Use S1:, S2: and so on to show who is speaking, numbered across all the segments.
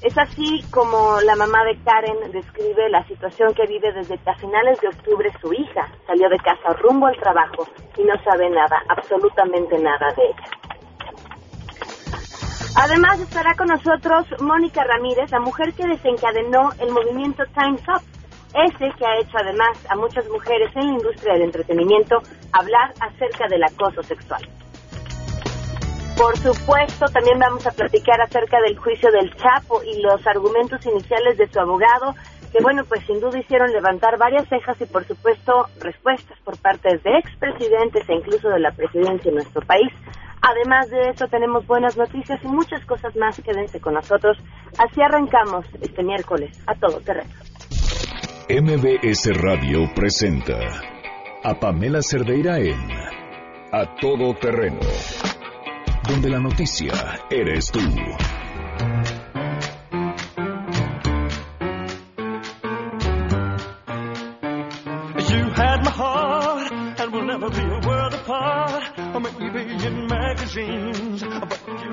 S1: Es así como la mamá de Karen describe la situación que vive desde que a finales de octubre su hija salió de casa rumbo al trabajo y no sabe nada, absolutamente nada de ella. Además estará con nosotros Mónica Ramírez, la mujer que desencadenó el movimiento Time's Up, ese que ha hecho además a muchas mujeres en la industria del entretenimiento hablar acerca del acoso sexual. Por supuesto, también vamos a platicar acerca del juicio del Chapo y los argumentos iniciales de su abogado, que bueno, pues sin duda hicieron levantar varias cejas y por supuesto respuestas por parte de expresidentes e incluso de la presidencia en nuestro país. Además de eso, tenemos buenas noticias y muchas cosas más. Quédense con nosotros. Así arrancamos este miércoles a todo terreno.
S2: MBS Radio presenta a Pamela Cerdeira en A Todo Terreno donde la noticia eres tú. You had my heart and we'll never be a world apart. Or maybe in magazines, but you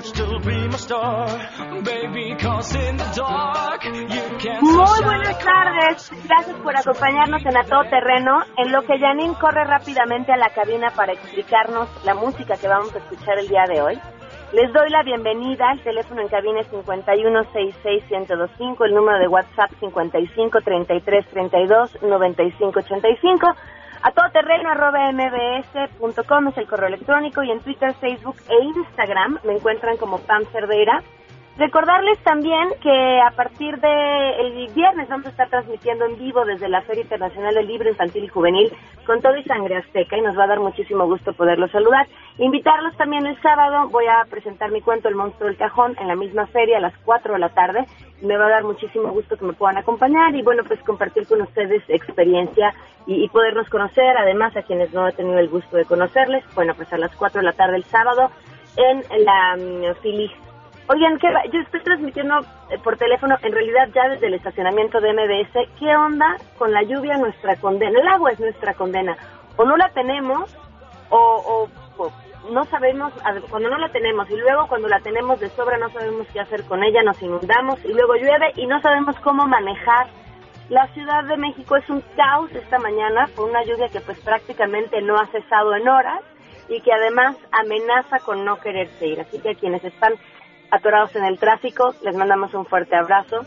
S1: Muy buenas tardes. Gracias por acompañarnos en A Todo Terreno, en lo que Janine corre rápidamente a la cabina para explicarnos la música que vamos a escuchar el día de hoy. Les doy la bienvenida. El teléfono en cabina es 5166125, el número de WhatsApp 5533329585. A es el correo electrónico y en Twitter, Facebook e Instagram me encuentran como Pam Cerdeira. Recordarles también que a partir del viernes vamos a estar transmitiendo en vivo desde la Feria Internacional del Libro Infantil y Juvenil con todo y sangre azteca y nos va a dar muchísimo gusto poderlos saludar. Invitarlos también el sábado, voy a presentar mi cuento El monstruo del cajón en la misma feria a las 4 de la tarde. Me va a dar muchísimo gusto que me puedan acompañar y bueno, pues compartir con ustedes experiencia y, podernos conocer, además a quienes no he tenido el gusto de conocerles, bueno, pues a las 4 de la tarde el sábado en la um, Oigan, ¿qué yo estoy transmitiendo eh, por teléfono, en realidad ya desde el estacionamiento de MBS, ¿qué onda con la lluvia nuestra condena? El agua es nuestra condena. O no la tenemos, o, no sabemos, cuando no la tenemos, y luego cuando la tenemos de sobra no sabemos qué hacer con ella, nos inundamos, y luego llueve y no sabemos cómo manejar. La Ciudad de México es un caos esta mañana por una lluvia que pues prácticamente no ha cesado en horas y que además amenaza con no quererse ir. Así que a quienes están atorados en el tráfico, les mandamos un fuerte abrazo.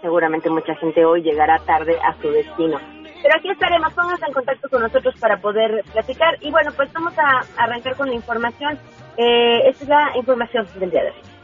S1: Seguramente mucha gente hoy llegará tarde a su destino. Pero aquí estaremos, pónganse en contacto con nosotros para poder platicar. Y bueno, pues vamos a arrancar con la información. Eh, esta es la información del día de hoy.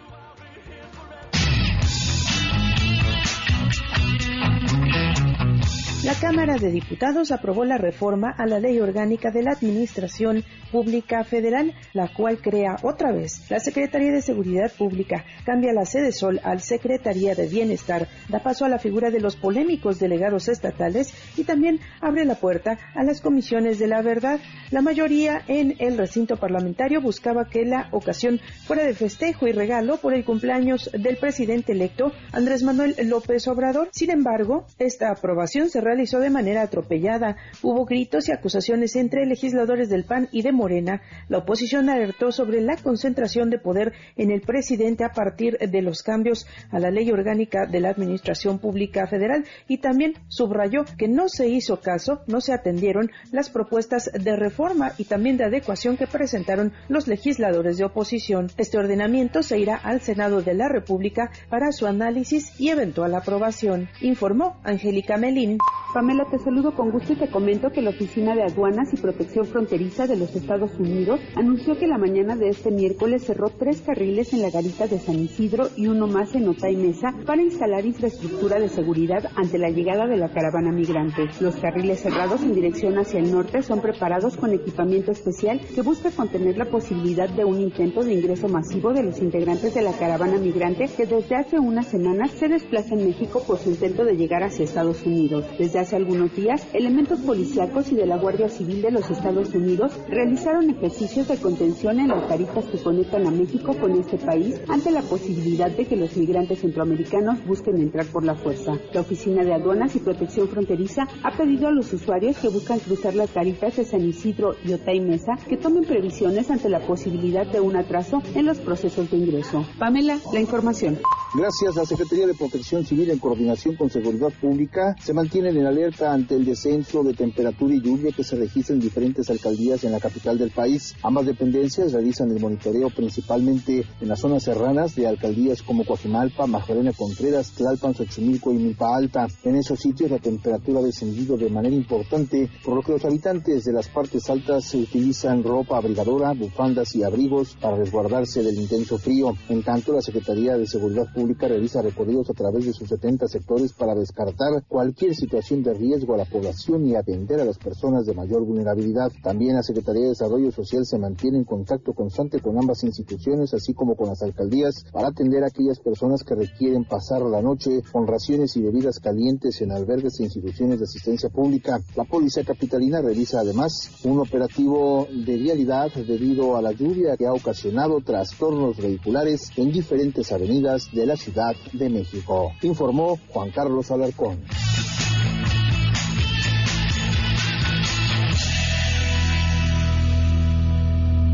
S3: La Cámara de Diputados aprobó la reforma a la Ley Orgánica de la Administración Pública Federal, la cual crea otra vez la Secretaría de Seguridad Pública, cambia la sede Sol al Secretaría de Bienestar, da paso a la figura de los polémicos delegados estatales y también abre la puerta a las comisiones de la verdad. La mayoría en el recinto parlamentario buscaba que la ocasión fuera de festejo y regalo por el cumpleaños del presidente electo Andrés Manuel López Obrador. Sin embargo, esta aprobación se realizó de manera atropellada. Hubo gritos y acusaciones entre legisladores del PAN y de Morena. La oposición alertó sobre la concentración de poder en el presidente a partir de los cambios a la ley orgánica de la Administración Pública Federal y también subrayó que no se hizo caso, no se atendieron las propuestas de reforma y también de adecuación que presentaron los legisladores de oposición. Este ordenamiento se irá al Senado de la República para su análisis y eventual aprobación, informó Angélica Melín.
S4: Pamela, te saludo con gusto y te comento que la Oficina de Aduanas y Protección Fronteriza de los Estados Unidos anunció que la mañana de este miércoles cerró tres carriles en la garita de San Isidro y uno más en Otay Mesa para instalar infraestructura de seguridad ante la llegada de la caravana migrante. Los carriles cerrados en dirección hacia el norte son preparados con equipamiento especial que busca contener la posibilidad de un intento de ingreso masivo de los integrantes de la caravana migrante que desde hace unas semanas se desplaza en México por su intento de llegar hacia Estados Unidos. Desde hace algunos días, elementos policíacos y de la Guardia Civil de los Estados Unidos realizaron ejercicios de contención en las tarifas que conectan a México con este país ante la posibilidad de que los migrantes centroamericanos busquen entrar por la fuerza. La Oficina de Aduanas y Protección Fronteriza ha pedido a los usuarios que buscan cruzar las tarifas de San Isidro y Otay Mesa que tomen previsiones ante la posibilidad de un atraso en los procesos de ingreso. Pamela, la información.
S5: Gracias, la Secretaría de Protección Civil en coordinación con Seguridad Pública se mantienen en alerta ante el descenso de temperatura y lluvia que se registra en diferentes alcaldías en la capital del país. Ambas dependencias realizan el monitoreo principalmente en las zonas serranas de alcaldías como Coajimalpa, Magdalena Contreras, Tlalpan, Xochimilco y Milpa Alta. En esos sitios la temperatura ha descendido de manera importante, por lo que los habitantes de las partes altas utilizan ropa abrigadora, bufandas y abrigos para resguardarse del intenso frío. En tanto, la Secretaría de Seguridad Pública realiza recorridos a través de sus 70 sectores para descartar cualquier situación de riesgo a la población y atender a las personas de mayor vulnerabilidad. También la Secretaría de Desarrollo Social se mantiene en contacto constante con ambas instituciones, así como con las alcaldías, para atender a aquellas personas que requieren pasar la noche con raciones y bebidas calientes en albergues e instituciones de asistencia pública. La Policía Capitalina realiza además un operativo de vialidad debido a la lluvia que ha ocasionado trastornos vehiculares en diferentes avenidas de la Ciudad de México. Informó Juan Carlos Alarcón.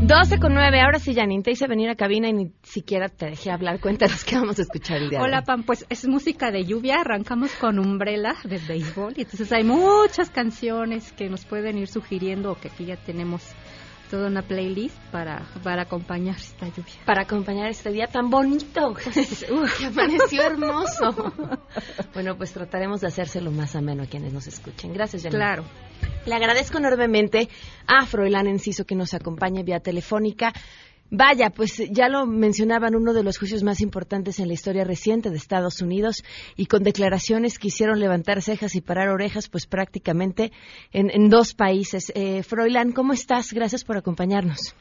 S6: Doce con nueve, ahora sí, Janine, te hice venir a cabina y ni siquiera te dejé hablar. Cuéntanos qué vamos a escuchar el día
S7: Hola, Pam, pues es música de lluvia. Arrancamos con Umbrella de béisbol y entonces hay muchas canciones que nos pueden ir sugiriendo o que aquí ya tenemos toda una playlist para, para acompañar esta lluvia.
S6: Para acompañar este día tan bonito, que amaneció hermoso. bueno, pues trataremos de hacérselo más ameno a quienes nos escuchen. Gracias, Janine.
S7: Claro.
S6: Le agradezco enormemente a Froilán Enciso que nos acompaña vía telefónica. Vaya, pues ya lo mencionaban, uno de los juicios más importantes en la historia reciente de Estados Unidos y con declaraciones que hicieron levantar cejas y parar orejas, pues prácticamente en, dos países. Eh, Froilán, ¿cómo estás? Gracias por acompañarnos.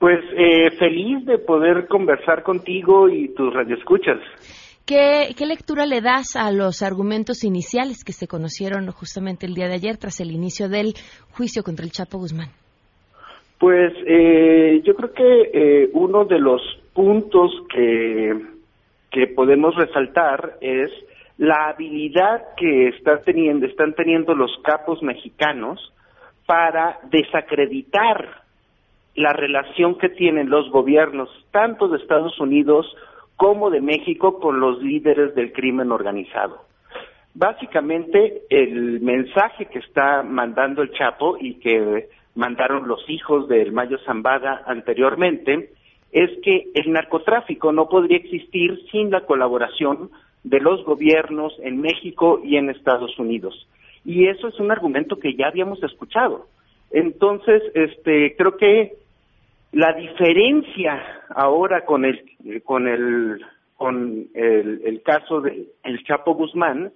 S8: Pues eh, feliz de poder conversar contigo y tus radioescuchas.
S6: ¿Qué, ¿Qué lectura le das a los argumentos iniciales que se conocieron justamente el día de ayer tras el inicio del juicio contra el Chapo Guzmán?
S8: Pues eh, yo creo que eh, uno de los puntos que, que podemos resaltar es la habilidad que está teniendo, están teniendo los capos mexicanos para desacreditar la relación que tienen los gobiernos, tanto de Estados Unidos como de México, con los líderes del crimen organizado. Básicamente, el mensaje que está mandando el Chapo y que mandaron los hijos del Mayo Zambada anteriormente, es que el narcotráfico no podría existir sin la colaboración de los gobiernos en México y en Estados Unidos. Y eso es un argumento que ya habíamos escuchado. Entonces, este, creo que la diferencia ahora con el con el con el, el caso de el Chapo Guzmán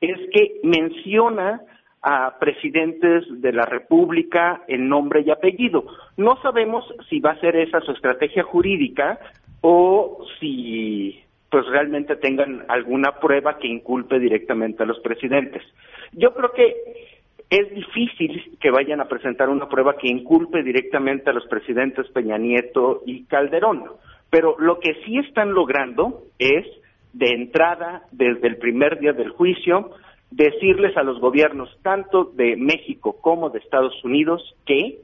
S8: es que menciona a presidentes de la República en nombre y apellido. No sabemos si va a ser esa su estrategia jurídica o si pues realmente tengan alguna prueba que inculpe directamente a los presidentes. Yo creo que es difícil que vayan a presentar una prueba que inculpe directamente a los presidentes Peña Nieto y Calderón, pero lo que sí están logrando es, de entrada, desde el primer día del juicio, decirles a los gobiernos tanto de México como de Estados Unidos que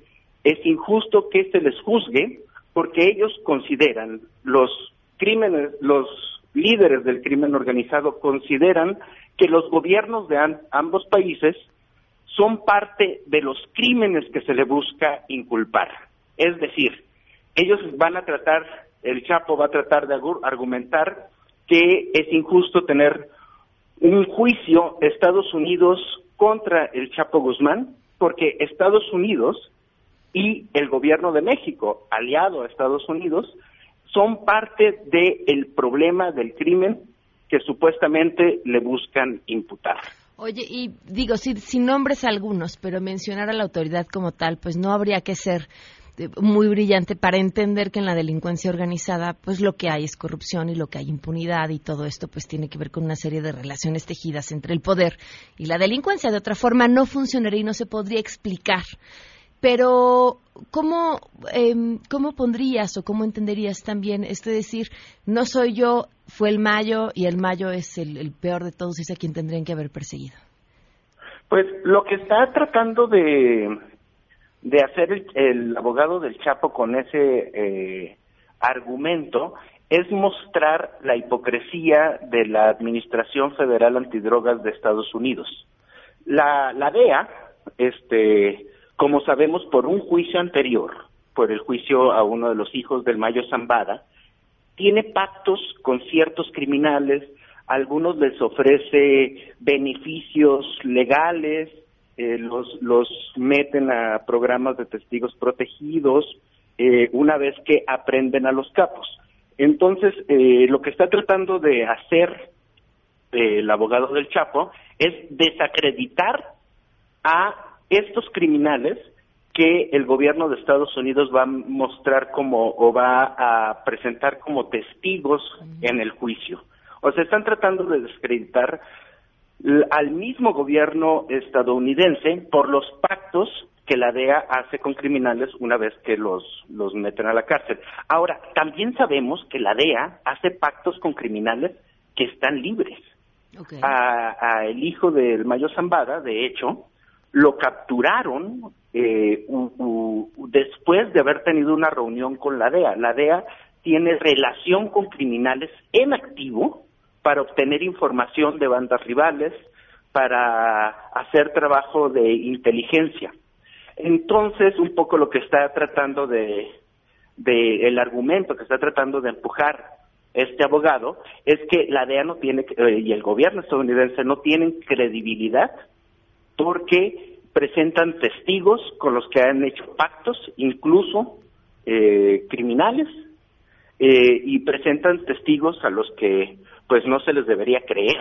S8: es injusto que se les juzgue porque ellos consideran los crímenes, los líderes del crimen organizado consideran que los gobiernos de ambos países son parte de los crímenes que se le busca inculpar. Es decir, ellos van a tratar, el Chapo va a tratar de argumentar que es injusto tener un juicio Estados Unidos contra el Chapo Guzmán, porque Estados Unidos y el gobierno de México, aliado a Estados Unidos, son parte del problema del crimen que supuestamente le buscan imputar.
S6: Oye, y digo, sin nombres algunos, pero mencionar a la autoridad como tal, pues no habría que ser muy brillante para entender que en la delincuencia organizada pues lo que hay es corrupción y lo que hay impunidad y todo esto pues tiene que ver con una serie de relaciones tejidas entre el poder y la delincuencia. De otra forma no funcionaría y no se podría explicar. Pero, ¿cómo, eh, ¿cómo pondrías o cómo entenderías también este decir, no soy yo, fue el Mayo y el Mayo es el, peor de todos y es a quien tendrían que haber perseguido?
S8: Pues lo que está tratando de, de hacer el, abogado del Chapo con ese eh, argumento es mostrar la hipocresía de la Administración Federal Antidrogas de Estados Unidos. La, la DEA, este, como sabemos por un juicio anterior, por el juicio a uno de los hijos del Mayo Zambada, tiene pactos con ciertos criminales, algunos les ofrece beneficios legales, eh, los, los meten a programas de testigos protegidos eh, una vez que aprenden a los capos. Entonces, eh, lo que está tratando de hacer el abogado del Chapo es desacreditar a estos criminales que el gobierno de Estados Unidos va a mostrar como o va a presentar como testigos en el juicio. O sea, están tratando de desacreditar al mismo gobierno estadounidense por los pactos que la DEA hace con criminales una vez que los, los meten a la cárcel. Ahora, también sabemos que la DEA hace pactos con criminales que están libres. A, el hijo del Mayo Zambada, de hecho, lo capturaron eh, después de haber tenido una reunión con la DEA. La DEA tiene relación con criminales en activo para obtener información de bandas rivales, para hacer trabajo de inteligencia. Entonces, un poco lo que está tratando de, de el argumento que está tratando de empujar este abogado es que la DEA no tiene eh, y el gobierno estadounidense no tienen credibilidad porque presentan testigos con los que han hecho pactos, incluso eh, criminales, eh, y presentan testigos a los que pues no se les debería creer.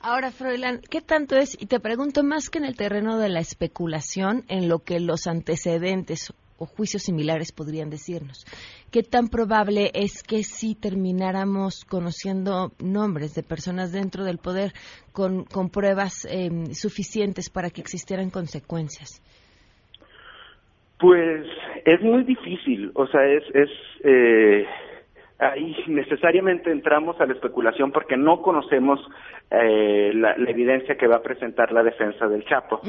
S6: Ahora, Froilán, ¿qué tanto es, y te pregunto más que en el terreno de la especulación, en lo que los antecedentes o juicios similares podrían decirnos? ¿Qué tan probable es que si termináramos conociendo nombres de personas dentro del poder con, con pruebas em, suficientes para que existieran consecuencias?
S8: Pues es muy difícil, o sea, es, es eh, ahí necesariamente entramos a la especulación porque no conocemos eh, la, evidencia que va a presentar la defensa del Chapo.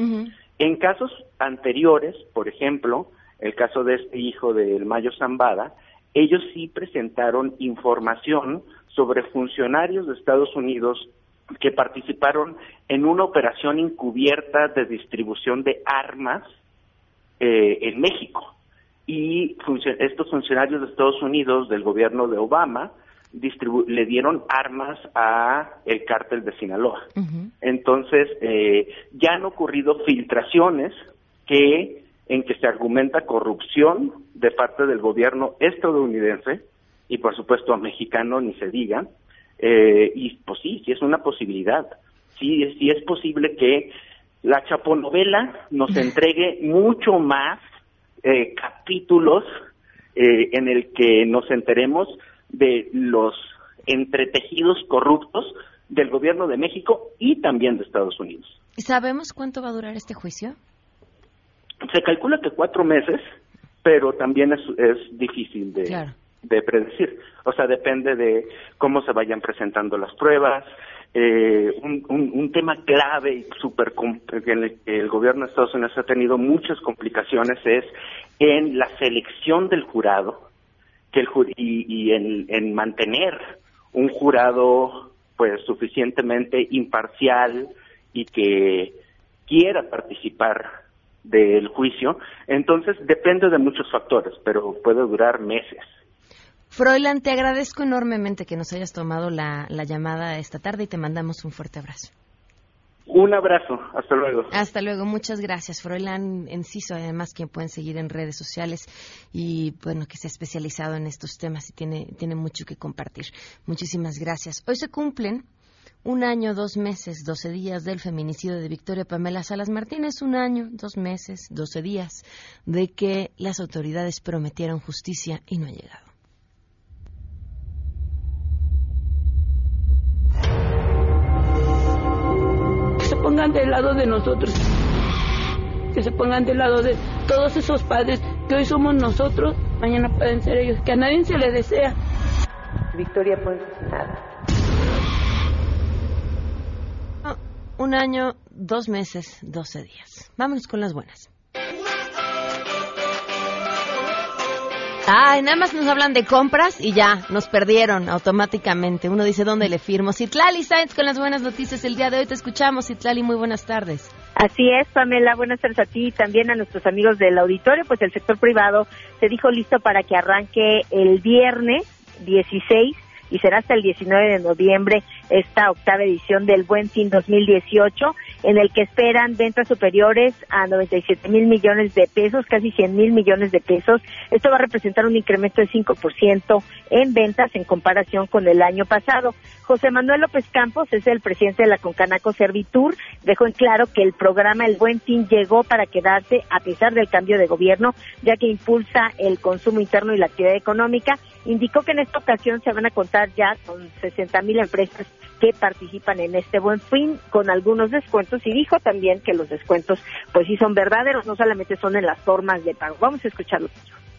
S8: En casos anteriores, por ejemplo, el caso de este hijo del Mayo Zambada, ellos sí presentaron información sobre funcionarios de Estados Unidos que participaron en una operación encubierta de distribución de armas eh, en México y estos funcionarios de Estados Unidos del gobierno de Obama le dieron armas a el cártel de Sinaloa. Entonces, eh, ya han ocurrido filtraciones que en que se argumenta corrupción de parte del gobierno estadounidense y por supuesto mexicano ni se diga eh, y pues sí, sí es una posibilidad. Sí, sí es posible que la chaponovela nos entregue mucho más eh, capítulos eh, en el que nos enteremos de los entretejidos corruptos del gobierno de México y también de Estados Unidos.
S6: ¿Sabemos cuánto va a durar este juicio?
S8: Se calcula que cuatro meses, pero también es, es difícil de, de predecir. O sea, depende de cómo se vayan presentando las pruebas, eh, un, un, tema clave y súper en el que el gobierno de Estados Unidos ha tenido muchas complicaciones es en la selección del jurado que el, y, y en, en mantener un jurado pues suficientemente imparcial y que quiera participar del juicio, entonces depende de muchos factores, pero puede durar meses.
S6: Froilan, te agradezco enormemente que nos hayas tomado la, llamada esta tarde y te mandamos un fuerte abrazo.
S8: Un abrazo, hasta luego.
S6: Hasta luego, muchas gracias. Froilán Enciso, además, quien pueden seguir en redes sociales y, bueno, que se ha especializado en estos temas y tiene, tiene mucho que compartir. Muchísimas gracias. Hoy se cumplen un año, dos meses, doce días del feminicidio de Victoria Pamela Salas Martínez, un año, dos meses, doce días de que las autoridades prometieron justicia y no ha llegado.
S9: Del lado de nosotros, que se pongan del lado de todos esos padres que hoy somos nosotros, mañana pueden ser ellos, que a nadie se le desea.
S10: Victoria pues nada.
S6: Un año, dos meses, doce días. Vámonos con las buenas. Ay, nada más nos hablan de compras y ya, nos perdieron automáticamente. Uno dice, ¿dónde le firmo? Citlali Sainz con las buenas noticias el día de hoy. Te escuchamos, Citlali, muy buenas tardes.
S11: Así es, Pamela, buenas tardes a ti y también a nuestros amigos del auditorio, pues el sector privado se dijo listo para que arranque el viernes 16 y será hasta el 19 de noviembre esta octava edición del Buen Fin 2018, en el que esperan ventas superiores a 97 mil millones de pesos, casi 100 mil millones de pesos. Esto va a representar un incremento de 5% en ventas en comparación con el año pasado. José Manuel López Campos es el presidente de la Concanaco Servitur. Dejó en claro que el programa El Buen Fin llegó para quedarse a pesar del cambio de gobierno, ya que impulsa el consumo interno y la actividad económica. Indicó que en esta ocasión se van a contar ya con 60 mil empresas que participan en este buen fin con algunos descuentos y dijo también que los descuentos pues sí son verdaderos, no solamente son en las formas de pago. Vamos a escucharlo.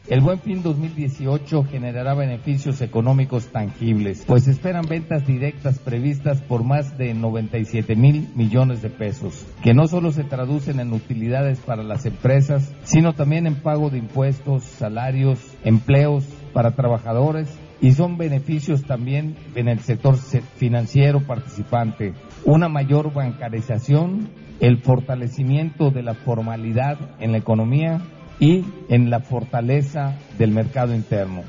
S12: El Buen Fin 2018 generará beneficios económicos tangibles, pues esperan ventas directas previstas por más de 97 mil millones de pesos, que no solo se traducen en utilidades para las empresas, sino también en pago de impuestos, salarios, empleos para trabajadores y son beneficios también en el sector financiero participante, una mayor bancarización, el fortalecimiento de la formalidad en la economía y en la fortaleza del mercado interno.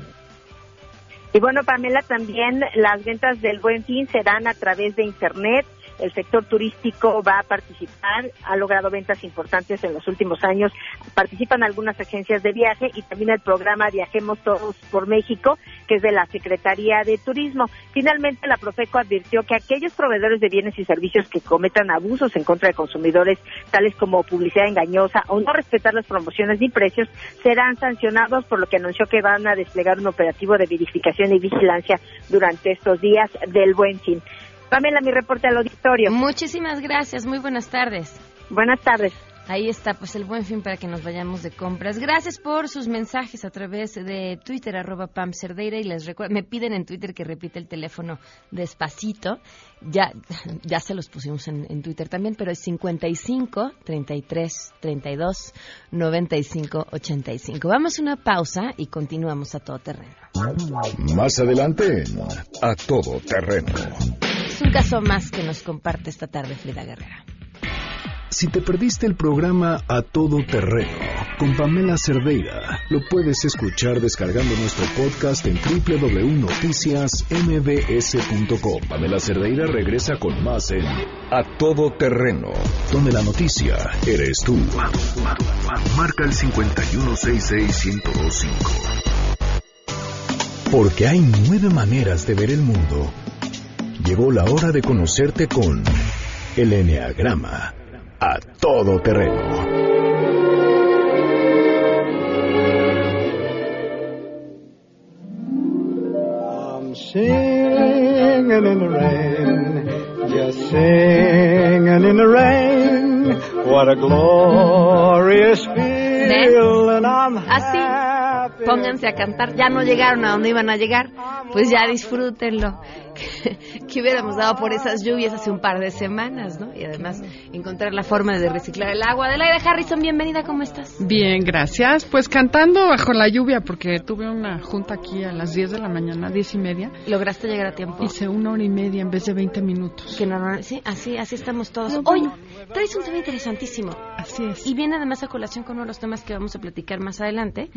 S11: Y bueno, Pamela, también las ventas del Buen Fin serán a través de Internet el sector turístico va a participar, ha logrado ventas importantes en los últimos años, participan algunas agencias de viaje y también el programa Viajemos Todos por México, que es de la Secretaría de Turismo. Finalmente, la Profeco advirtió que aquellos proveedores de bienes y servicios que cometan abusos en contra de consumidores, tales como publicidad engañosa o no respetar las promociones ni precios, serán sancionados, por lo que anunció que van a desplegar un operativo de verificación y vigilancia durante estos días del buen fin. Pamela, mi reporte al auditorio.
S6: Muchísimas gracias, muy buenas tardes.
S11: Buenas tardes.
S6: Ahí está, pues el buen fin para que nos vayamos de compras. Gracias por sus mensajes a través de Twitter, arroba Pam Cerdeira, y les recuerdo, me piden en Twitter que repita el teléfono despacito. Ya, ya se los pusimos en, en Twitter también, pero es 55 33 32 95 85. Vamos a una pausa y continuamos a todo terreno.
S13: Más adelante, a todo terreno.
S6: Es un caso más que nos comparte esta tarde Frida Guerrera.
S13: Si te perdiste el programa A Todo Terreno con Pamela Cerdeira, lo puedes escuchar descargando nuestro podcast en www.noticiasmbs.com. Pamela Cerdeira regresa con más en A Todo Terreno, donde la noticia eres tú. Marca el 5166125. Porque hay nueve maneras de ver el mundo. Llegó la hora de conocerte con el Enneagrama a todo terreno.
S14: I'm singing in the rain, just singing in the rain. What a glorious feeling I'm
S6: Así, pónganse a cantar. Ya no llegaron a donde iban a llegar, pues ya disfrútenlo. que hubiéramos dado por esas lluvias hace un par de semanas, ¿no? Y además encontrar la forma de reciclar el agua. Adelaide Harrison, bienvenida, ¿cómo estás?
S15: Bien, gracias. Pues cantando bajo la lluvia, porque tuve una junta aquí a las 10 de la mañana, 10 y media.
S6: ¿Lograste llegar a tiempo?
S15: Hice una hora y media en vez de 20 minutos.
S6: Que normal, sí, así, así estamos todos. Hoy traes un tema interesantísimo.
S15: Así es.
S6: Y viene además a colación con uno de los temas que vamos a platicar más adelante,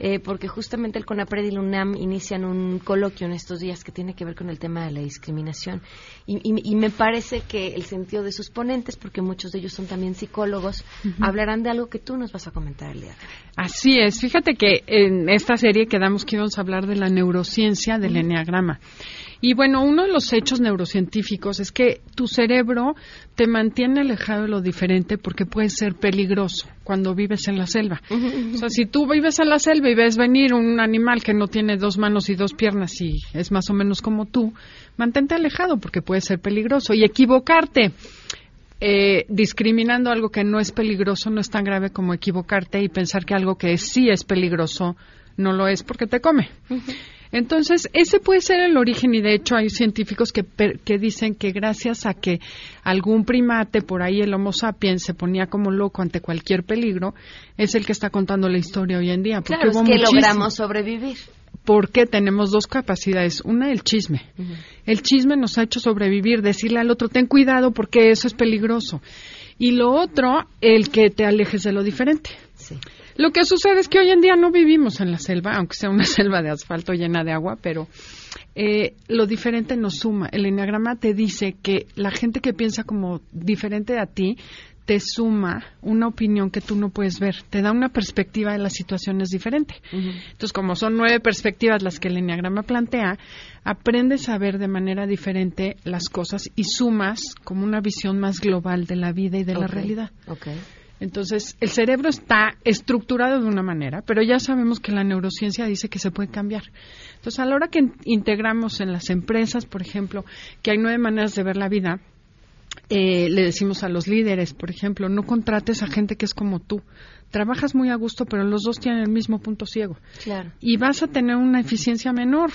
S6: eh, porque justamente el CONAPRED y el UNAM inician un coloquio en estos días que tiene que ver con el tema de la discriminación. Y, y, y me parece que el sentido de sus ponentes, porque muchos de ellos son también psicólogos, hablarán de algo que tú nos vas a comentar el día de hoy.
S15: Así es. Fíjate que en esta serie quedamos que íbamos a hablar de la neurociencia del enneagrama. Y bueno, uno de los hechos neurocientíficos es que tu cerebro te mantiene alejado de lo diferente porque puede ser peligroso cuando vives en la selva. O sea, si tú vives en la selva y ves venir un animal que no tiene dos manos y dos piernas y es más o menos como tú, mantente alejado porque puede ser peligroso. Y equivocarte eh, discriminando algo que no es peligroso no es tan grave como equivocarte y pensar que algo que sí es peligroso no lo es porque te come. Entonces, ese puede ser el origen y de hecho hay científicos que, que dicen que gracias a que algún primate, por ahí el Homo sapiens, se ponía como loco ante cualquier peligro, es el que está contando la historia hoy en día. Porque
S6: Claro, es que
S15: muchísimo-
S6: logramos sobrevivir.
S15: porque tenemos dos capacidades. Una, el chisme. El chisme nos ha hecho sobrevivir, decirle al otro, ten cuidado porque eso es peligroso. Y lo otro, el que te alejes de lo diferente. Lo que sucede es que hoy en día no vivimos en la selva, aunque sea una selva de asfalto llena de agua, pero eh, lo diferente nos suma. El enneagrama te dice que la gente que piensa como diferente a ti te suma una opinión que tú no puedes ver, te da una perspectiva de las situaciones diferente. Entonces, como son nueve perspectivas las que el enneagrama plantea, aprendes a ver de manera diferente las cosas y sumas como una visión más global de la vida y de la realidad.
S6: ok.
S15: Entonces, el cerebro está estructurado de una manera, pero ya sabemos que la neurociencia dice que se puede cambiar. Entonces, a la hora que in- integramos en las empresas, por ejemplo, que hay nueve maneras de ver la vida, eh, le decimos a los líderes, por ejemplo, no contrates a gente que es como tú. Trabajas muy a gusto, pero los dos tienen el mismo punto ciego.
S6: Claro.
S15: Y vas a tener una eficiencia menor.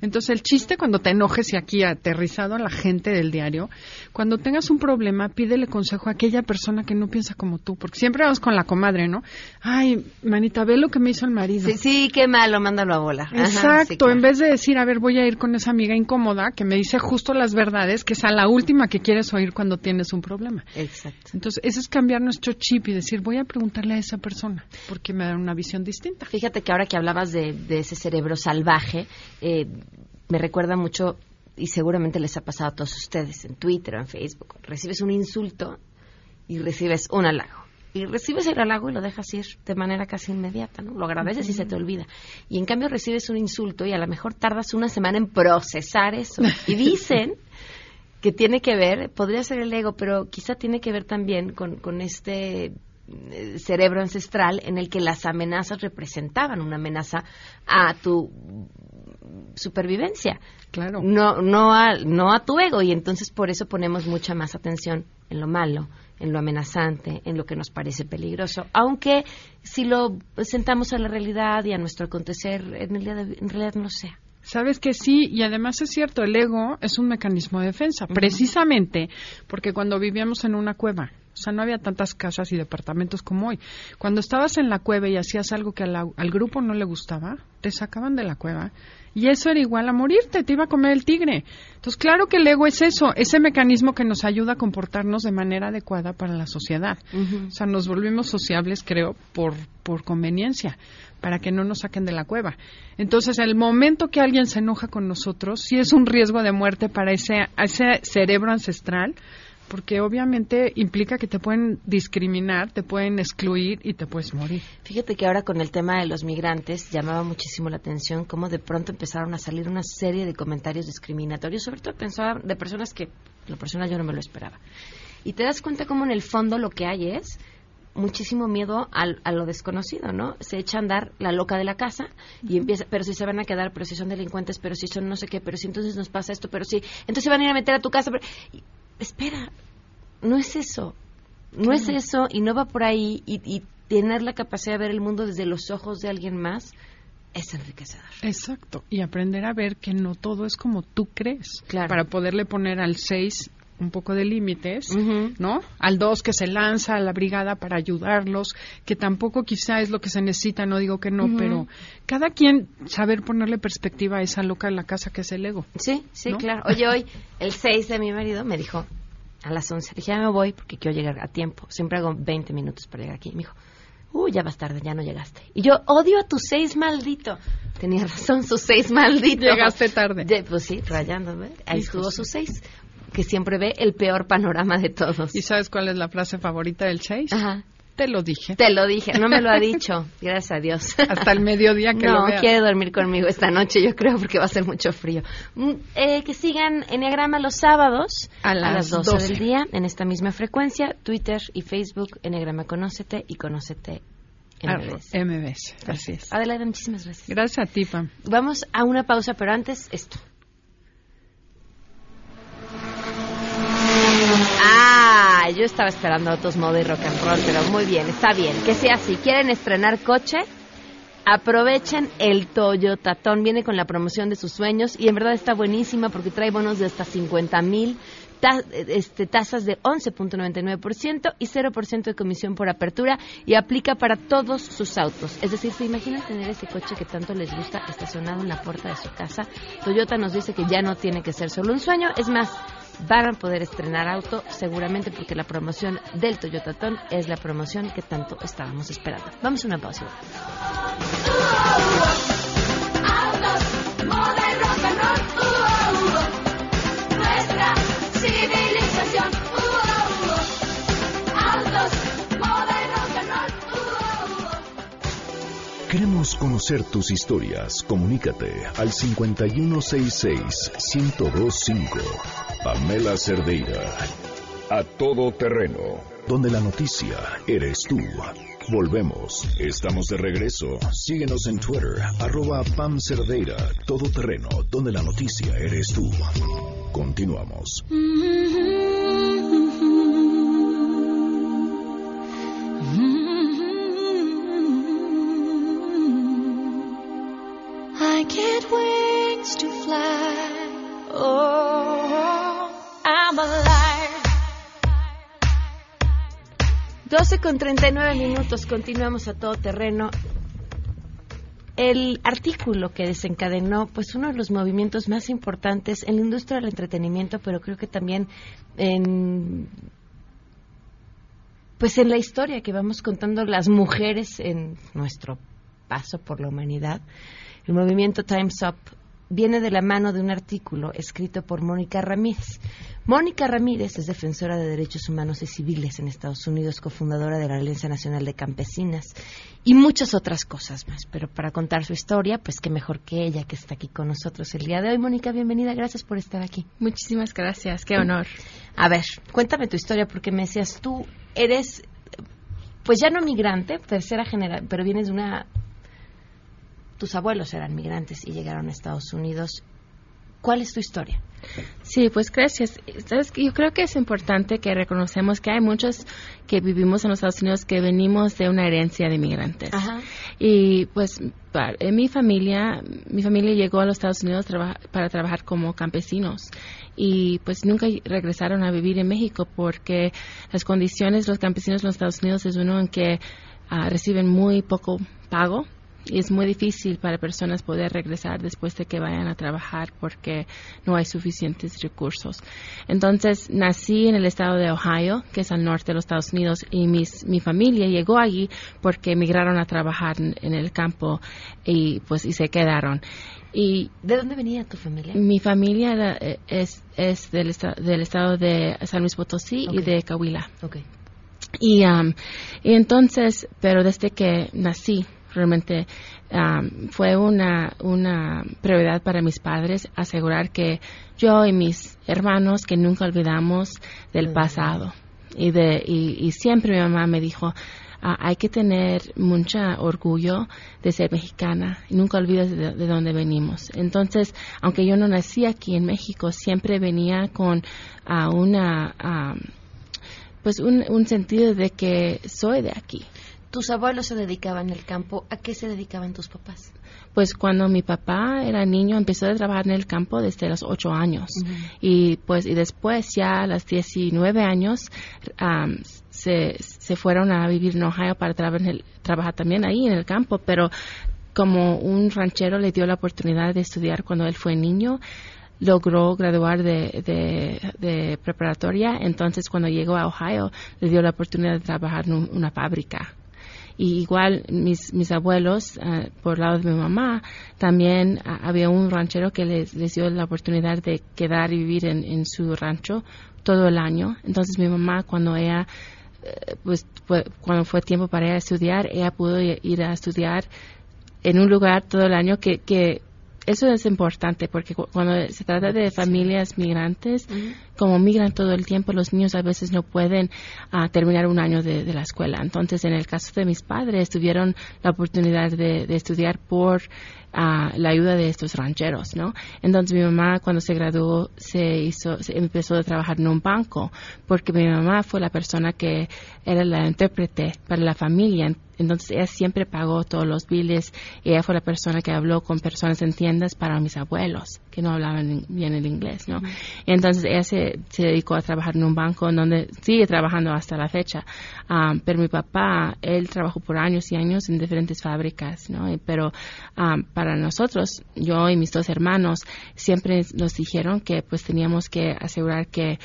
S15: Entonces, el chiste cuando te enojes y aquí aterrizado a la gente del diario, cuando tengas un problema, pídele consejo a aquella persona que no piensa como tú, porque siempre vamos con la comadre, ¿no? Ay, manita, ve lo que me hizo el marido.
S6: Sí, sí, qué malo, mándalo a. Ajá,
S15: Exacto,
S6: sí, claro.
S15: en vez de decir, a ver, voy a ir con esa amiga incómoda que me dice justo las verdades, que es a la última que quieres oír cuando tienes un problema.
S6: Exacto.
S15: Entonces, eso es cambiar nuestro chip y decir, voy a preguntarle a esa persona, porque me da una visión distinta.
S6: Fíjate que ahora que hablabas de, de ese cerebro salvaje, eh, me recuerda mucho, y seguramente les ha pasado a todos ustedes, en Twitter o en Facebook, recibes un insulto y recibes un halago. Y recibes el halago y lo dejas ir de manera casi inmediata, ¿no? Lo agradeces y se te olvida. Y en cambio recibes un insulto y a lo mejor tardas una semana en procesar eso. Y dicen que tiene que ver, podría ser el ego, pero quizá tiene que ver también con, con este cerebro ancestral en el que las amenazas representaban una amenaza a tu supervivencia.
S15: Claro.
S6: No, no, a, no a tu ego y entonces por eso ponemos mucha más atención en lo malo, en lo amenazante, en lo que nos parece peligroso. Aunque si lo sentamos a la realidad y a nuestro acontecer, en, el día de- en realidad no sea.
S15: Sabes que sí, y además es cierto, el ego es un mecanismo de defensa, precisamente porque cuando vivíamos en una cueva, o sea, no había tantas casas y departamentos como hoy. Cuando estabas en la cueva y hacías algo que la- al grupo no le gustaba, te sacaban de la cueva y eso era igual a morirte, te iba a comer el tigre. Entonces, claro que el ego es eso, ese mecanismo que nos ayuda a comportarnos de manera adecuada para la sociedad. O sea, nos volvimos sociables, creo, por, por conveniencia, para que no nos saquen de la cueva. Entonces, el momento que alguien se enoja con nosotros, sí es un riesgo de muerte para ese, ese cerebro ancestral, porque obviamente implica que te pueden discriminar, te pueden excluir y te puedes morir.
S6: Fíjate que ahora con el tema de los migrantes llamaba muchísimo la atención cómo de pronto empezaron a salir una serie de comentarios discriminatorios, sobre todo pensaba de personas que, lo personal yo no me lo esperaba. Y te das cuenta cómo en el fondo lo que hay es muchísimo miedo al- a lo desconocido, ¿no? Se echa a andar la loca de la casa y empieza, pero si se van a quedar, pero si son delincuentes, pero si son no sé qué, pero si entonces nos pasa esto, pero si, entonces se van a ir a meter a tu casa, pero, y- espera, no es eso, no es eso y no va por ahí y, y tener la capacidad de ver el mundo desde los ojos de alguien más es enriquecedor.
S15: Exacto. Y aprender a ver que no todo es como tú crees.
S6: Claro.
S15: Para poderle poner al 6 un poco de límites, ¿no? Al 2 que se lanza a la brigada para ayudarlos, que tampoco quizá es lo que se necesita, no digo que no, pero cada quien saber ponerle perspectiva a esa loca en la casa que es el ego.
S6: Sí, sí,
S15: ¿no?
S6: claro. Oye, hoy el 6 de mi marido me dijo a las 11, dije, ya me voy porque quiero llegar a tiempo. Siempre hago 20 minutos para llegar aquí. Me dijo, uy, ya vas tarde, ya no llegaste. Y yo, odio a tu 6 maldito. Tenía razón, su 6 maldito.
S15: Llegaste tarde.
S6: De- pues sí, rayándome. Ahí estuvo
S15: sí.
S6: su 6, que siempre ve el peor panorama de todos.
S15: ¿Y sabes cuál es la frase favorita del 6?
S6: Ajá.
S15: Te lo dije.
S6: Te lo dije, no me lo ha dicho, gracias a Dios.
S15: Hasta el mediodía que
S6: no,
S15: lo vea.
S6: quiere dormir conmigo esta noche, yo creo, porque va a ser mucho frío. Mm, eh, que sigan Enneagrama los sábados
S15: A las
S6: 12,
S15: 12.
S6: del día, en esta misma frecuencia, Twitter y Facebook, Enneagrama Conócete y Conócete MBS.
S15: MBS, así es.
S6: Adelante, muchísimas gracias.
S15: Gracias a ti, Pam.
S6: Vamos a una pausa, pero antes esto. Yo estaba esperando autos modo y rock and roll, pero muy bien, está bien. Que sea así. ¿Quieren estrenar coche? Aprovechen el Toyotatón, viene con la promoción de sus sueños y en verdad está buenísima porque trae bonos de hasta 50 mil, este, tasas de 11.99% y 0% de comisión por apertura y aplica para todos sus autos. Es decir, ¿se imaginan tener ese coche que tanto les gusta estacionado en la puerta de su casa? Toyota nos dice que ya no tiene que ser solo un sueño, es más, van a poder estrenar auto seguramente porque la promoción del Toyota Ton es la promoción que tanto estábamos esperando. Vamos a una pausa.
S13: Queremos conocer tus historias. Comunícate al 5166-1025. Pamela Cerdeira. A todo terreno. Donde la noticia eres tú. Volvemos. Estamos de regreso. Síguenos en Twitter. Arroba Pam Cerdeira. Todo terreno. Donde la noticia eres tú. Continuamos.
S2: I get wings to fly. Oh,
S6: 12 con 39 minutos, continuamos a todo terreno. El artículo que desencadenó, pues uno de los movimientos más importantes en la industria del entretenimiento, pero creo que también en, pues en la historia que vamos contando las mujeres en nuestro paso por la humanidad, el movimiento Times Up viene de la mano de un artículo escrito por Mónica Ramírez. Mónica Ramírez es defensora de derechos humanos y civiles en Estados Unidos, cofundadora de la Alianza Nacional de Campesinas y muchas otras cosas más. Pero para contar su historia, pues qué mejor que ella que está aquí con nosotros el día de hoy. Mónica, bienvenida, gracias por estar aquí.
S16: Muchísimas gracias, qué honor.
S6: A ver, cuéntame tu historia porque me decías tú eres, pues ya no migrante, tercera generación, pero vienes de una tus abuelos eran migrantes y llegaron a Estados Unidos. ¿Cuál es tu historia?
S16: Sí, pues gracias. Sabes yo creo que es importante que reconocemos que hay muchos que vivimos en los Estados Unidos que venimos de una herencia de migrantes. Y pues en mi familia, mi familia llegó a los Estados Unidos traba- para trabajar como campesinos y pues nunca regresaron a vivir en México porque las condiciones de los campesinos en los Estados Unidos es uno en que ah, reciben muy poco pago es muy difícil para personas poder regresar después de que vayan a trabajar porque no hay suficientes recursos. Entonces nací en el estado de Ohio, que es al norte de los Estados Unidos, y mis, mi familia llegó allí porque emigraron a trabajar en, en el campo y pues y se quedaron. Y
S6: ¿De dónde venía tu familia?
S16: mi familia era- eh, es, es del, esta- del estado de San Luis Potosí y
S6: Ok.
S16: de Coahuila.
S6: Ok.
S16: Y, um, y entonces, pero desde que nací, realmente um, fue una, una prioridad para mis padres asegurar que yo y mis hermanos que nunca olvidamos del pasado. Y, de, y, y siempre mi mamá me dijo, ah, hay que tener mucho orgullo de ser mexicana y nunca olvides de, de dónde venimos. Entonces, aunque yo no nací aquí en México, siempre venía con ah, una... pues un, un sentido de que soy de aquí.
S6: Tus abuelos se dedicaban al campo. ¿A qué se dedicaban tus papás?
S16: Pues cuando mi papá era niño empezó a trabajar en el campo desde los ocho años y pues y después ya a los 19 años se, se fueron a vivir en Ohio para el- trabajar también ahí en el campo, pero como un ranchero le dio la oportunidad de estudiar cuando él fue niño, logró graduar de, de, de preparatoria, entonces cuando llegó a Ohio le dio la oportunidad de trabajar en un- una fábrica. Y igual mis, mis abuelos, ah, por lado de mi mamá, también ah, había un ranchero que les, dio la oportunidad de quedar y vivir en, en su rancho todo el año. Entonces mi mamá, cuando ella, eh, pues cuando fue tiempo para ella estudiar, ella pudo ir a estudiar en un lugar todo el año que, que eso es importante porque cu- cuando se trata de familias migrantes, como migran todo el tiempo, los niños a veces no pueden ah, terminar un año de, de la escuela. Entonces, en el caso de mis padres, tuvieron la oportunidad de, de estudiar por ah, la ayuda de estos rancheros, ¿no? Entonces, mi mamá, cuando se graduó, se hizo, se empezó a trabajar en un banco, porque mi mamá fue la persona que era la intérprete para la familia entonces ella siempre pagó todos los biles. Ella fue la persona que habló con personas en tiendas para mis abuelos que no hablaban bien el inglés, ¿no? Entonces ella se, se, dedicó a trabajar en un banco en donde sigue trabajando hasta la fecha. Um, pero mi papá, él trabajó por años y años en diferentes fábricas, ¿no? Pero um, para nosotros, yo y mis dos hermanos, siempre nos dijeron que pues teníamos que asegurar que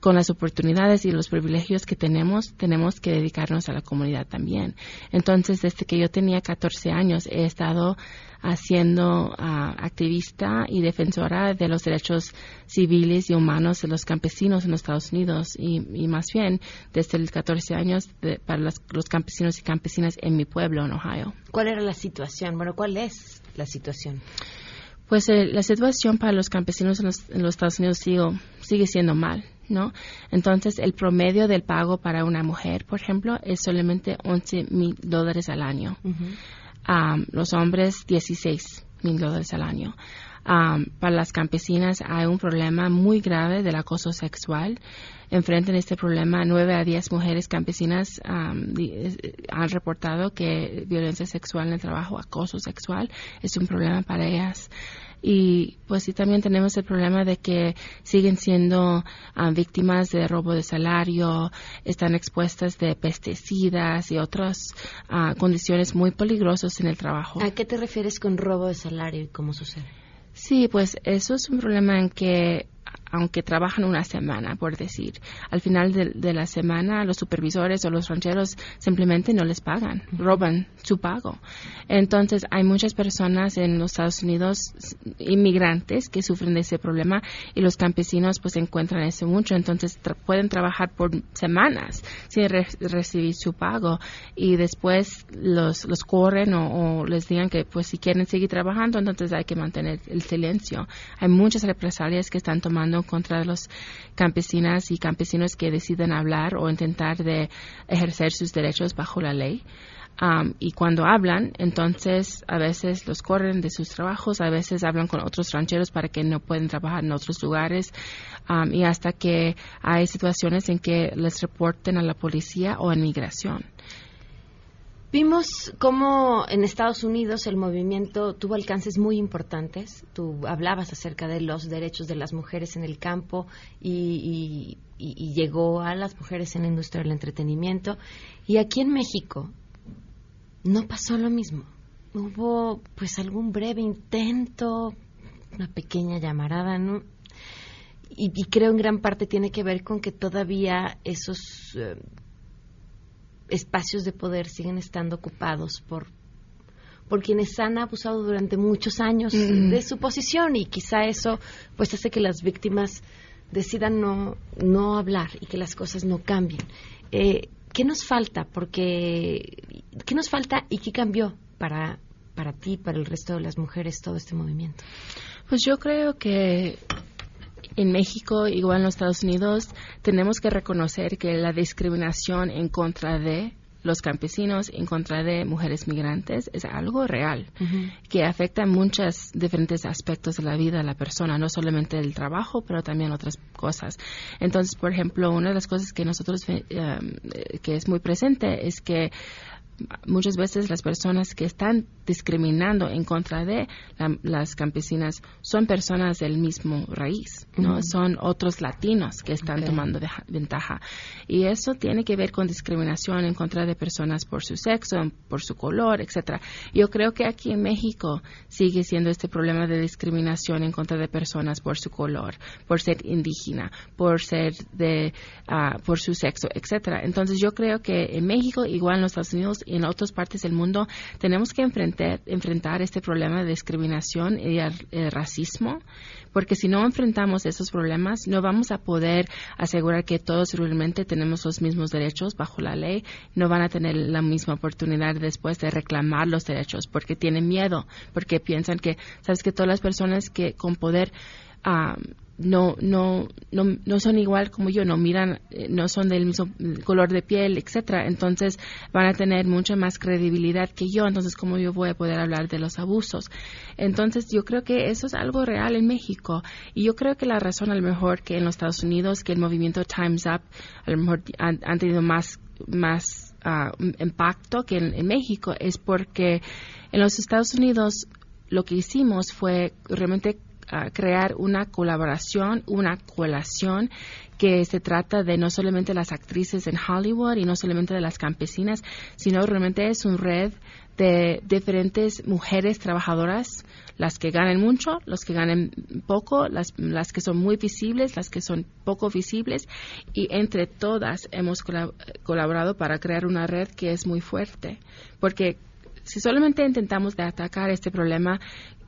S16: con las oportunidades y los privilegios que tenemos, tenemos que dedicarnos a la comunidad también. Entonces, desde que yo tenía 14 años, he estado haciendo uh, activista y defensora de los derechos civiles y humanos de los campesinos en los Estados Unidos y, y más bien desde los 14 años de, para los, los, campesinos y campesinas en mi pueblo, en Ohio.
S6: ¿Cuál era la situación? Bueno, ¿cuál es la situación?
S16: Pues eh, la situación para los campesinos en los, en los Estados Unidos sigue, sigue siendo mal. ¿No? Entonces, el promedio del pago para una mujer, por ejemplo, es solamente 11 mil dólares al año. Uh -huh. um, los hombres, 16 mil dólares al año. Um, para las campesinas hay un problema muy grave del acoso sexual. Enfrentan este problema 9 a 10 mujeres campesinas um, han reportado que violencia sexual en el trabajo, acoso sexual, es un problema para ellas y pues sí también tenemos el problema de que siguen siendo um, víctimas de robo de salario, están expuestas de pesticidas y otras uh, condiciones muy peligrosas en el trabajo.
S6: ¿A qué te refieres con robo de salario y cómo sucede?
S16: Sí, pues eso es un problema en que aunque trabajan una semana, por decir, al final de, de, la semana los supervisores o los rancheros simplemente no les pagan, roban su pago. Entonces hay muchas personas en los Estados Unidos, inmigrantes, que sufren de ese problema y los campesinos pues encuentran eso mucho, entonces tra pueden trabajar por semanas sin re recibir su pago y después los, los corren o, o, les digan que pues si quieren seguir trabajando entonces hay que mantener el silencio. Hay muchas represalias que están tomando contra los campesinas y campesinos que deciden hablar o intentar de ejercer sus derechos bajo la ley. Um, y cuando hablan, entonces a veces los corren de sus trabajos, a veces hablan con otros rancheros para que no pueden trabajar en otros lugares y hasta que hay situaciones en que les reporten a la policía o a migración.
S6: Vimos cómo en Estados Unidos el movimiento tuvo alcances muy importantes. Tú hablabas acerca de los derechos de las mujeres en el campo y, y, llegó a las mujeres en la industria del entretenimiento. Y aquí en México no pasó lo mismo. Hubo pues algún breve intento, una pequeña llamarada, ¿no? Y, y creo en gran parte tiene que ver con que todavía esos eh, espacios de poder siguen estando ocupados por por quienes han abusado durante muchos años mm. de su posición y quizá eso pues hace que las víctimas decidan no no hablar y que las cosas no cambien. Eh, ¿Qué nos falta? Porque ¿qué nos falta y qué cambió para para ti, para el resto de las mujeres todo este movimiento?
S16: Pues yo creo que en México, igual en los Estados Unidos, tenemos que reconocer que la discriminación en contra de los campesinos en contra de mujeres migrantes es algo real uh -huh. que afecta muchos diferentes aspectos de la vida de la persona, no solamente el trabajo, pero también otras cosas. Entonces, por ejemplo, una de las cosas que nosotros um, que es muy presente es que muchas veces las personas que están discriminando en contra de la, las campesinas son personas del mismo raíz, ¿no? Uh -huh. Son otros latinos que están okay. tomando de, ventaja. Y eso tiene que ver con discriminación en contra de personas por su sexo, por su color, etcétera. Yo creo que aquí en México sigue siendo este problema de discriminación en contra de personas por su color, por ser indígena, por ser de, uh, por su sexo, etcétera. Entonces yo creo que en México, igual en los Estados Unidos y en otras partes del mundo, tenemos que enfrentar, enfrentar este problema de discriminación y el, el racismo, porque si no enfrentamos esos problemas, no vamos a poder asegurar que todos realmente tenemos los mismos derechos bajo la ley, no van a tener la misma oportunidad después de reclamar los derechos, porque tienen miedo, porque piensan que, sabes que todas las personas que con poder um, no, no, no, no son igual como yo, no miran, no son del mismo color de piel, etcétera. Entonces van a tener mucha más credibilidad que yo. Entonces, ¿cómo yo voy a poder hablar de los abusos? Entonces, yo creo que eso es algo real en México. Y yo creo que la razón, a lo mejor, que en los Estados Unidos, que el movimiento Time's Up, a lo mejor han, tenido más, más ah, impacto que en México es porque en los Estados Unidos lo que hicimos fue realmente crear una colaboración, una colación que se trata de no solamente las actrices en Hollywood y no solamente de las campesinas, sino realmente es una red de diferentes mujeres trabajadoras, las que ganan mucho, los que ganan poco, las, las que son muy visibles, las que son poco visibles, y entre todas hemos colab- colaborado para crear una red que es muy fuerte, porque si solamente intentamos de atacar este problema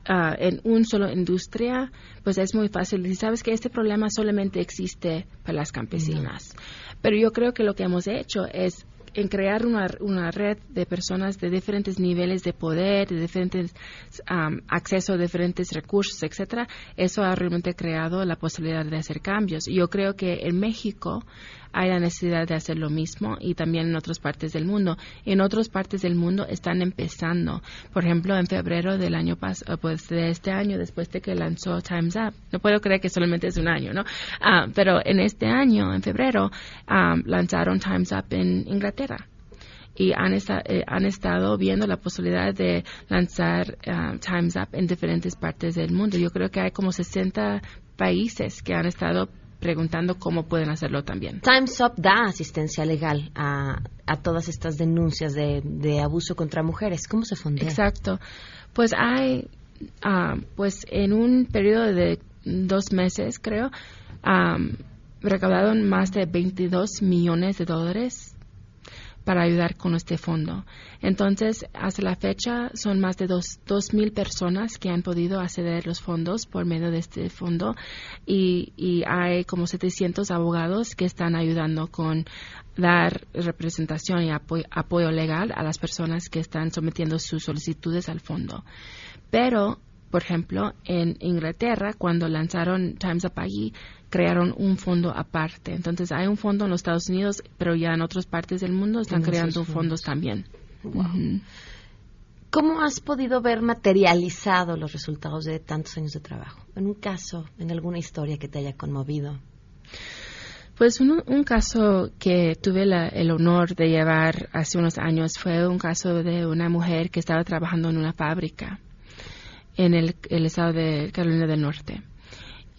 S16: ah, en una sola industria, pues es muy fácil. Y sabes que este problema solamente existe para las campesinas. Pero yo creo que lo que hemos hecho es en crear una, una red de personas de diferentes niveles de poder, de diferentes am, acceso a diferentes recursos, etcétera, eso ha realmente creado la posibilidad de hacer cambios. Y yo creo que en México hay la necesidad de hacer lo mismo y también en otras partes del mundo. En otras partes del mundo están empezando. Por ejemplo, en febrero del año pasado, pues de este año, después de que lanzó Time's Up. No puedo creer que solamente es un año, ¿no? Ah, pero en este año, en febrero, ah, lanzaron Time's Up en Inglaterra y han, eh, han estado viendo la posibilidad de lanzar ah, Time's Up en diferentes partes del mundo. Yo creo que hay como 60 países que han estado preguntando cómo pueden hacerlo también.
S6: Time's Up da asistencia legal a, a todas estas denuncias de, de abuso contra mujeres. ¿Cómo se fondea?
S16: Exacto. Pues hay, ah, pues en un periodo de dos meses, creo, am, recaudaron más de 22 millones de dólares para ayudar con este fondo. Entonces, hasta la fecha son más de dos, dos mil personas que han podido acceder los fondos por medio de este fondo y, hay como 700 abogados que están ayudando con dar representación y apoyo, apoyo legal a las personas que están sometiendo sus solicitudes al fondo. Pero, por ejemplo, en Inglaterra, cuando lanzaron Times Up crearon un fondo aparte. Entonces, hay un fondo en los Estados Unidos, pero ya en otras partes del mundo están creando
S6: fondos.
S16: fondos también.
S6: ¿Cómo has podido ver materializado los resultados de tantos años de trabajo? En un caso, en alguna historia que te haya conmovido.
S16: Pues un, un caso que tuve la- el honor de llevar hace unos años fue un caso de una mujer que estaba trabajando en una fábrica en el, el estado de Carolina del Norte.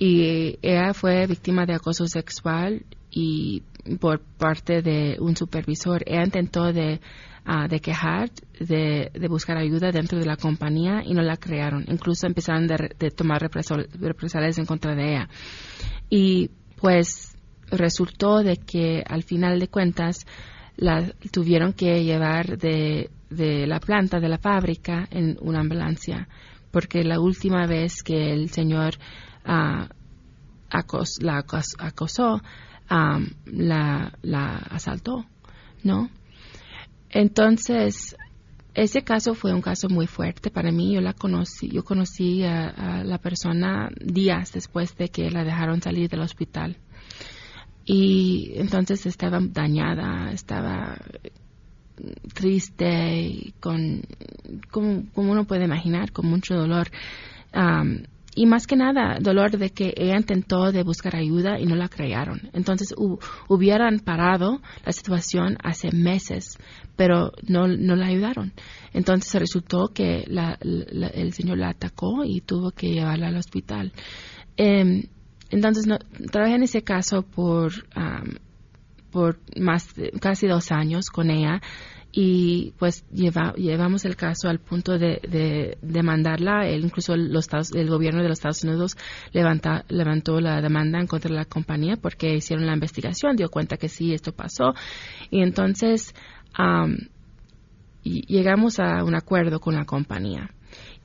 S16: Y ella fue víctima de acoso sexual y por parte de un supervisor. Ella intentó de, ah, de quejar, de, de buscar ayuda dentro de la compañía y no la crearon. Incluso empezaron de, de tomar represalias en contra de ella. Y pues resultó de que al final de cuentas la tuvieron que llevar de, de la planta de la fábrica en una ambulancia porque la última vez que el señor acos- la acos- acosó la, la asaltó no entonces ese caso fue un caso muy fuerte para mí. Yo la conocí, yo conocí a, la persona días después de que la dejaron salir del hospital. Y entonces estaba dañada, estaba triste, y con, como, uno puede imaginar, con mucho dolor. Y más que nada, dolor de que ella intentó de buscar ayuda y no la crearon. Entonces hu- hubieran parado la situación hace meses, pero no, no la ayudaron. Entonces resultó que la- el señor la atacó y tuvo que llevarla al hospital. Em, entonces no, trabajé en ese caso por, am, por más casi dos años con ella y pues lleva- llevamos el caso al punto de, de demandarla. El- incluso los Estados- el gobierno de los Estados Unidos levanta- levantó la demanda en contra de la compañía porque hicieron la investigación, dio cuenta que sí, esto pasó. Y entonces am, y llegamos a un acuerdo con la compañía.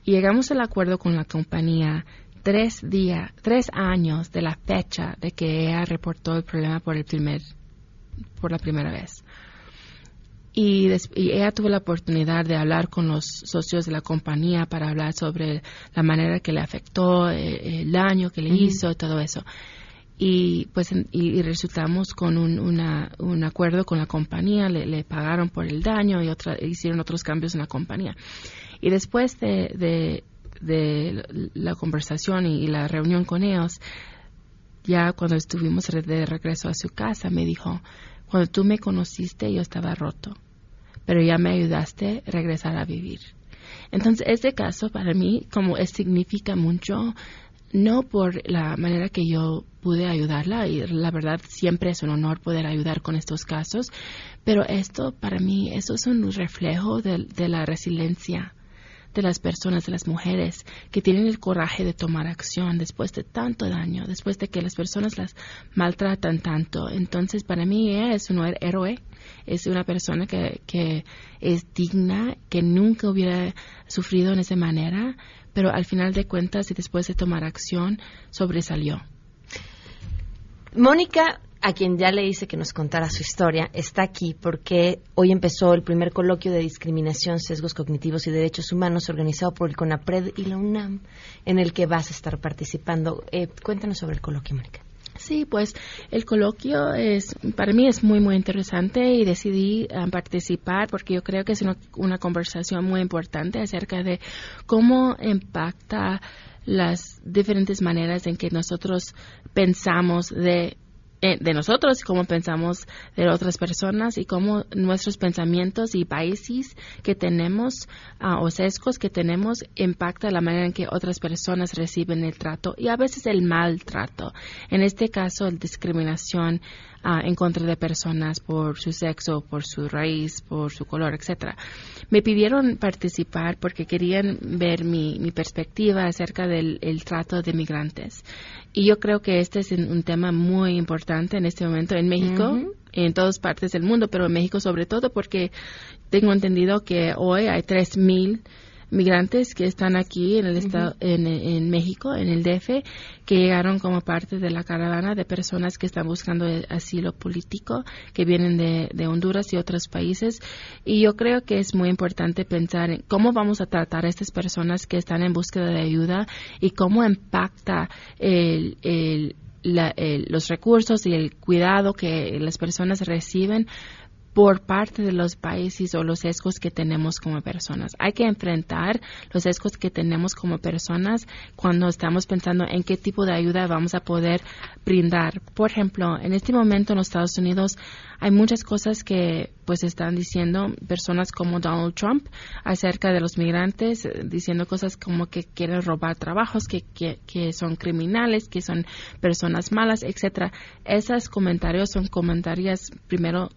S16: Y llegamos al acuerdo con la compañía tres días, tres años de la fecha de que ella reportó el problema por el primer, por la primera vez. Y, des- y ella tuvo la oportunidad de hablar con los socios de la compañía para hablar sobre la manera que le afectó, eh, el daño que le
S6: Ujú.
S16: hizo, todo eso. Y pues y, y resultamos con un, una- un acuerdo con la compañía, le, le pagaron por el daño y otra, hicieron otros cambios en la compañía. Y después de, de, de la conversación y, y la reunión con ellos, ya cuando estuvimos de regreso a su casa, me dijo, cuando tú me conociste yo estaba roto. Pero ya me ayudaste a regresar a vivir. Entonces, este caso para mí, como es, significa mucho, no por la manera que yo pude ayudarla, y la verdad siempre es un honor poder ayudar con estos casos, pero esto para mí, eso es un reflejo de, de la resiliencia de las personas, de las mujeres que tienen el coraje de tomar acción después de tanto daño, después de que las personas las maltratan tanto. Entonces, para mí ella es un héroe, es una persona que, que es digna, que nunca hubiera sufrido en esa manera, pero al final de cuentas y después de tomar acción, sobresalió.
S6: Mónica, a quien ya le hice que nos contara su historia, está aquí porque hoy empezó el primer coloquio de discriminación, sesgos cognitivos y derechos humanos organizado por el CONAPRED y la UNAM, en el que vas a estar participando. Eh, cuéntanos sobre el coloquio, Mónica.
S16: Sí, pues el coloquio es para mí es muy muy interesante y decidí um, participar porque yo creo que es una, una, conversación muy importante acerca de cómo impacta las diferentes maneras en que nosotros pensamos de de nosotros, cómo pensamos de otras personas y cómo nuestros pensamientos y países que tenemos uh, o sesgos que tenemos impacta la manera en que otras personas reciben el trato y a veces el maltrato. En este caso, la discriminación uh, en contra de personas por su sexo, por su raíz, por su color, etcétera. Me pidieron participar porque querían ver mi, mi perspectiva acerca del trato de migrantes. Y yo creo que este es un tema muy importante en este momento en México, uh -huh. en todas partes del mundo, pero en México sobre todo porque tengo entendido que hoy hay 3.000 migrantes que están aquí en el estado, uh -huh. en, en, México, en el DF, que llegaron como parte de la caravana de personas que están buscando asilo político, que vienen de, de, Honduras y otros países. Y yo creo que es muy importante pensar en cómo vamos a tratar a estas personas que están en búsqueda de ayuda y cómo impacta el, el la, el, los recursos y el cuidado que las personas reciben por parte de los países o los sesgos que tenemos como personas. Hay que enfrentar los sesgos que tenemos como personas cuando estamos pensando en qué tipo de ayuda vamos a poder brindar. Por ejemplo, en este momento en los Estados Unidos hay muchas cosas que pues están diciendo personas como Donald Trump acerca de los migrantes, diciendo cosas como que quieren robar trabajos, que, que, que son criminales, que son personas malas, etcétera. Esos comentarios son comentarios, primero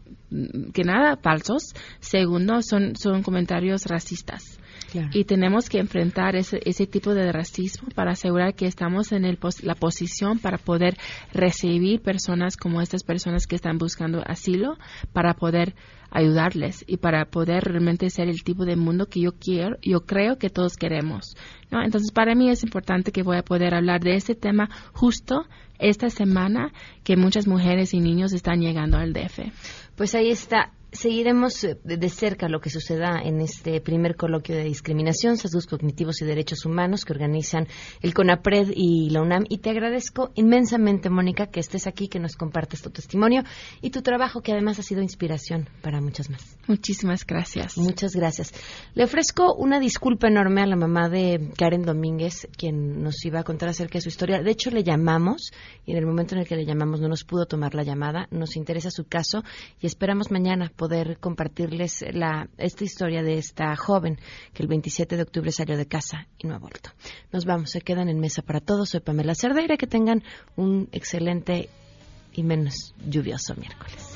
S16: que nada, falsos. Segundo, son, son comentarios racistas. Claro. Y tenemos que enfrentar ese, ese, tipo de racismo para asegurar que estamos en el pos la posición para poder recibir personas como estas personas que están buscando asilo, para poder ayudarles y para poder realmente ser el tipo de mundo que yo quiero, yo creo que todos queremos. ¿no? Entonces, para mí es importante que voy a poder hablar de este tema justo esta semana que muchas mujeres y niños están llegando al DF.
S6: Pues ahí está seguiremos de cerca lo que suceda en este primer coloquio de discriminación, sesgos cognitivos y derechos humanos que organizan el CONAPRED y la UNAM. Y te agradezco inmensamente, Mónica, que estés aquí, que nos compartes tu testimonio y tu trabajo, que además ha sido inspiración para muchas más.
S16: Muchísimas gracias.
S6: Muchas gracias. Le ofrezco una disculpa enorme a la mamá de Karen Domínguez, quien nos iba a contar acerca de su historia. De hecho, le llamamos y en el momento en el que le llamamos no nos pudo tomar la llamada. Nos interesa su caso y esperamos mañana poder compartirles la, esta historia de esta joven que el 27 de octubre salió de casa y no ha vuelto. Nos vamos, se quedan en mesa para todos. Soy Pamela Cerdeira, que tengan un excelente y menos lluvioso miércoles.